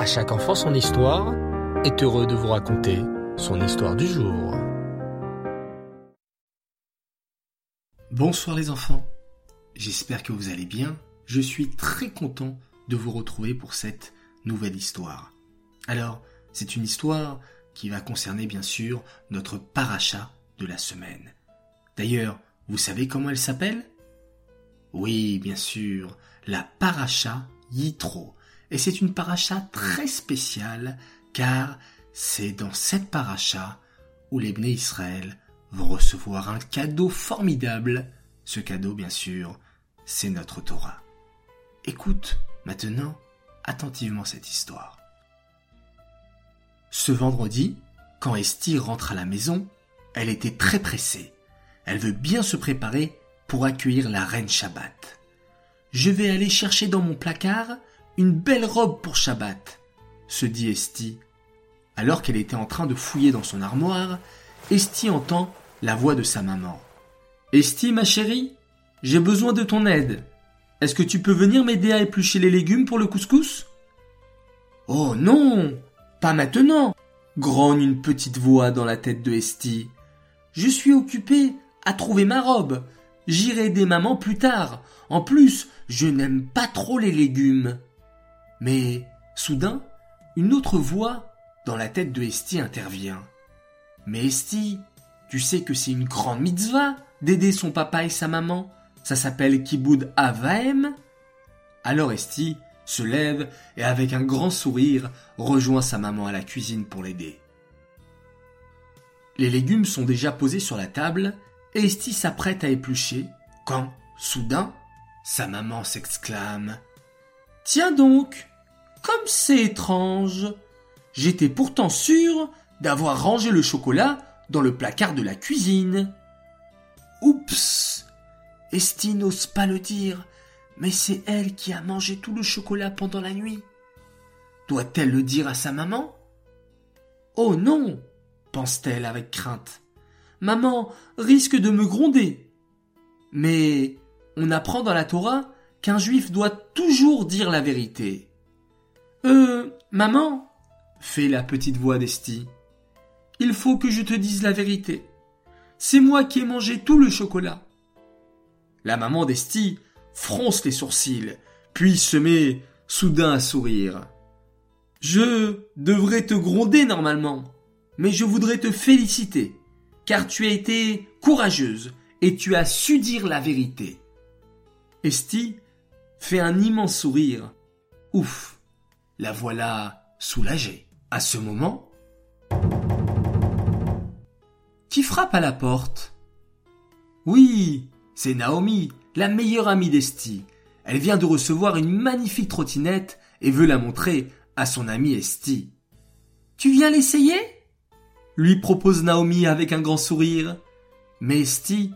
À chaque enfant son histoire est heureux de vous raconter son histoire du jour. Bonsoir les enfants, j'espère que vous allez bien. Je suis très content de vous retrouver pour cette nouvelle histoire. Alors, c'est une histoire qui va concerner bien sûr notre paracha de la semaine. D'ailleurs, vous savez comment elle s'appelle? Oui, bien sûr, la paracha Yitro. Et c'est une paracha très spéciale car c'est dans cette paracha où les Bnei Israël vont recevoir un cadeau formidable. Ce cadeau, bien sûr, c'est notre Torah. Écoute maintenant attentivement cette histoire. Ce vendredi, quand Estie rentre à la maison, elle était très pressée. Elle veut bien se préparer pour accueillir la reine Shabbat. Je vais aller chercher dans mon placard une belle robe pour Shabbat, se dit Estie. Alors qu'elle était en train de fouiller dans son armoire, Estie entend la voix de sa maman. Estie, ma chérie, j'ai besoin de ton aide. Est-ce que tu peux venir m'aider à éplucher les légumes pour le couscous? Oh non Pas maintenant grogne une petite voix dans la tête de Estie. Je suis occupée à trouver ma robe. J'irai aider maman plus tard. En plus, je n'aime pas trop les légumes. Mais, soudain, une autre voix dans la tête de Estie intervient. Mais Estie, tu sais que c'est une grande mitzvah d'aider son papa et sa maman. Ça s'appelle Kiboud Avaem. Alors Esti se lève et avec un grand sourire rejoint sa maman à la cuisine pour l'aider. Les légumes sont déjà posés sur la table et Esti s'apprête à éplucher quand, soudain, sa maman s'exclame Tiens donc, comme c'est étrange. J'étais pourtant sûre d'avoir rangé le chocolat dans le placard de la cuisine. Oups Esti n'ose pas le dire, mais c'est elle qui a mangé tout le chocolat pendant la nuit. Doit-elle le dire à sa maman? Oh non pense-t-elle avec crainte. Maman risque de me gronder. Mais on apprend dans la Torah qu'un juif doit toujours dire la vérité. Euh, maman, fait la petite voix d'Esti, il faut que je te dise la vérité. C'est moi qui ai mangé tout le chocolat. La maman d'Esti fronce les sourcils, puis se met soudain à sourire. Je devrais te gronder normalement, mais je voudrais te féliciter, car tu as été courageuse et tu as su dire la vérité. Esti fait un immense sourire. Ouf, la voilà soulagée. À ce moment, qui frappe à la porte? Oui, c'est Naomi, la meilleure amie d'Esti. Elle vient de recevoir une magnifique trottinette et veut la montrer à son amie Esti. Tu viens l'essayer? lui propose Naomi avec un grand sourire. Mais Esti,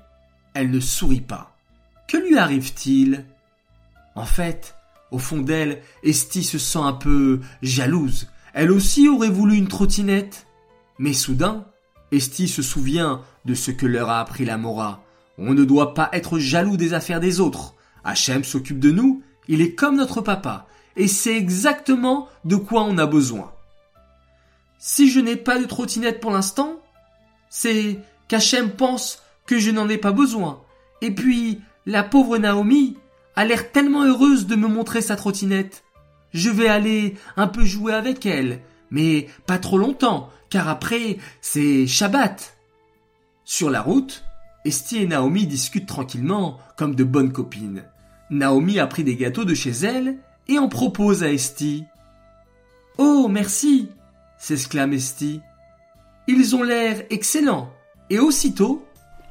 elle ne sourit pas. Que lui arrive-t-il? En fait, au fond d'elle, Esti se sent un peu jalouse. Elle aussi aurait voulu une trottinette. Mais soudain, Esti se souvient de ce que leur a appris la Mora. On ne doit pas être jaloux des affaires des autres. Hachem s'occupe de nous, il est comme notre papa, et c'est exactement de quoi on a besoin. Si je n'ai pas de trottinette pour l'instant, c'est qu'Hachem pense que je n'en ai pas besoin. Et puis, la pauvre Naomi a l'air tellement heureuse de me montrer sa trottinette. Je vais aller un peu jouer avec elle, mais pas trop longtemps, car après, c'est Shabbat. Sur la route, Esti et Naomi discutent tranquillement, comme de bonnes copines. Naomi a pris des gâteaux de chez elle et en propose à Esti. Oh, merci s'exclame Esti. Ils ont l'air excellents. Et aussitôt,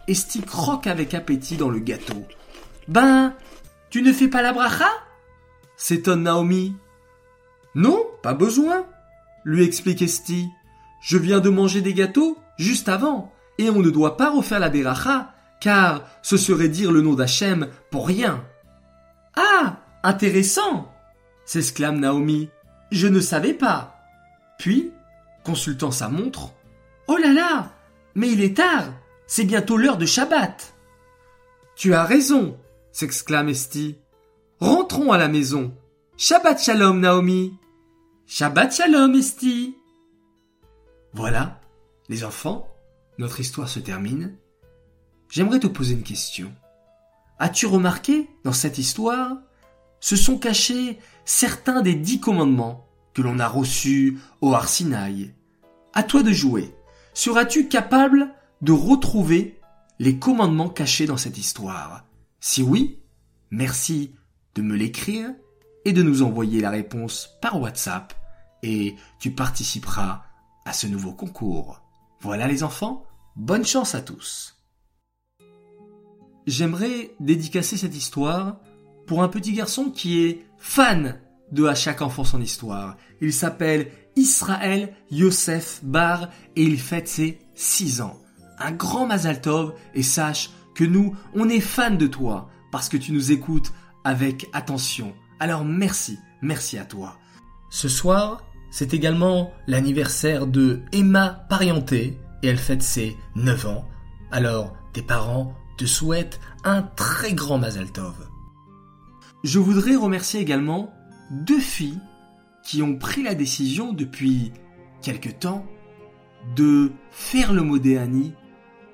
Esti croque avec appétit dans le gâteau. Ben, tu ne fais pas la bracha? S'étonne Naomi. Non, pas besoin, lui explique Esti. Je viens de manger des gâteaux juste avant et on ne doit pas refaire la beracha, car ce serait dire le nom d'Hachem pour rien. Ah, intéressant s'exclame Naomi. Je ne savais pas. Puis, consultant sa montre, Oh là là Mais il est tard C'est bientôt l'heure de Shabbat Tu as raison s'exclame Esti. Rentrons à la maison. Shabbat shalom, Naomi Shabbat Shalom, Esti. Voilà, les enfants, notre histoire se termine. J'aimerais te poser une question. As-tu remarqué, dans cette histoire, se sont cachés certains des dix commandements que l'on a reçus au Arsinaï. À toi de jouer. Seras-tu capable de retrouver les commandements cachés dans cette histoire? Si oui, merci de me l'écrire et de nous envoyer la réponse par WhatsApp et tu participeras à ce nouveau concours. Voilà les enfants, bonne chance à tous. J'aimerais dédicacer cette histoire pour un petit garçon qui est fan de À chaque enfant son histoire. Il s'appelle Israël Yosef Bar et il fête ses 6 ans. Un grand Mazal Tov et sache que nous, on est fan de toi parce que tu nous écoutes avec attention. Alors merci, merci à toi. Ce soir, c'est également l'anniversaire de Emma Parienté et elle fête ses 9 ans. Alors, tes parents te souhaitent un très grand Mazal Tov. Je voudrais remercier également deux filles qui ont pris la décision depuis quelque temps de faire le Modéani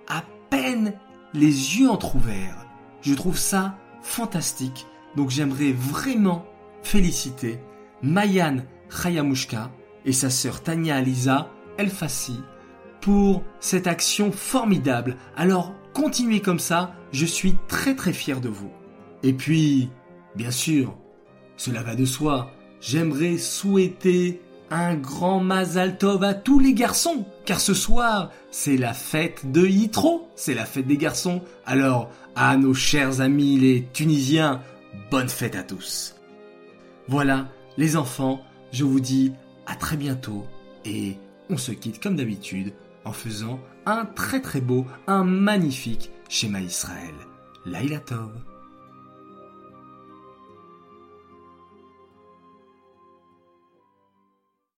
à peine les yeux entr'ouverts. Je trouve ça fantastique. Donc j'aimerais vraiment féliciter Mayan Khayamushka et sa sœur Tania Aliza Elfassi pour cette action formidable. Alors continuez comme ça, je suis très très fier de vous. Et puis, bien sûr, cela va de soi, j'aimerais souhaiter un grand Mazal Tov à tous les garçons, car ce soir, c'est la fête de Yitro, c'est la fête des garçons. Alors, à nos chers amis les Tunisiens, bonne fête à tous. Voilà, les enfants, je vous dis à très bientôt et on se quitte comme d'habitude en faisant un très très beau, un magnifique schéma Israël. Laïla Tov.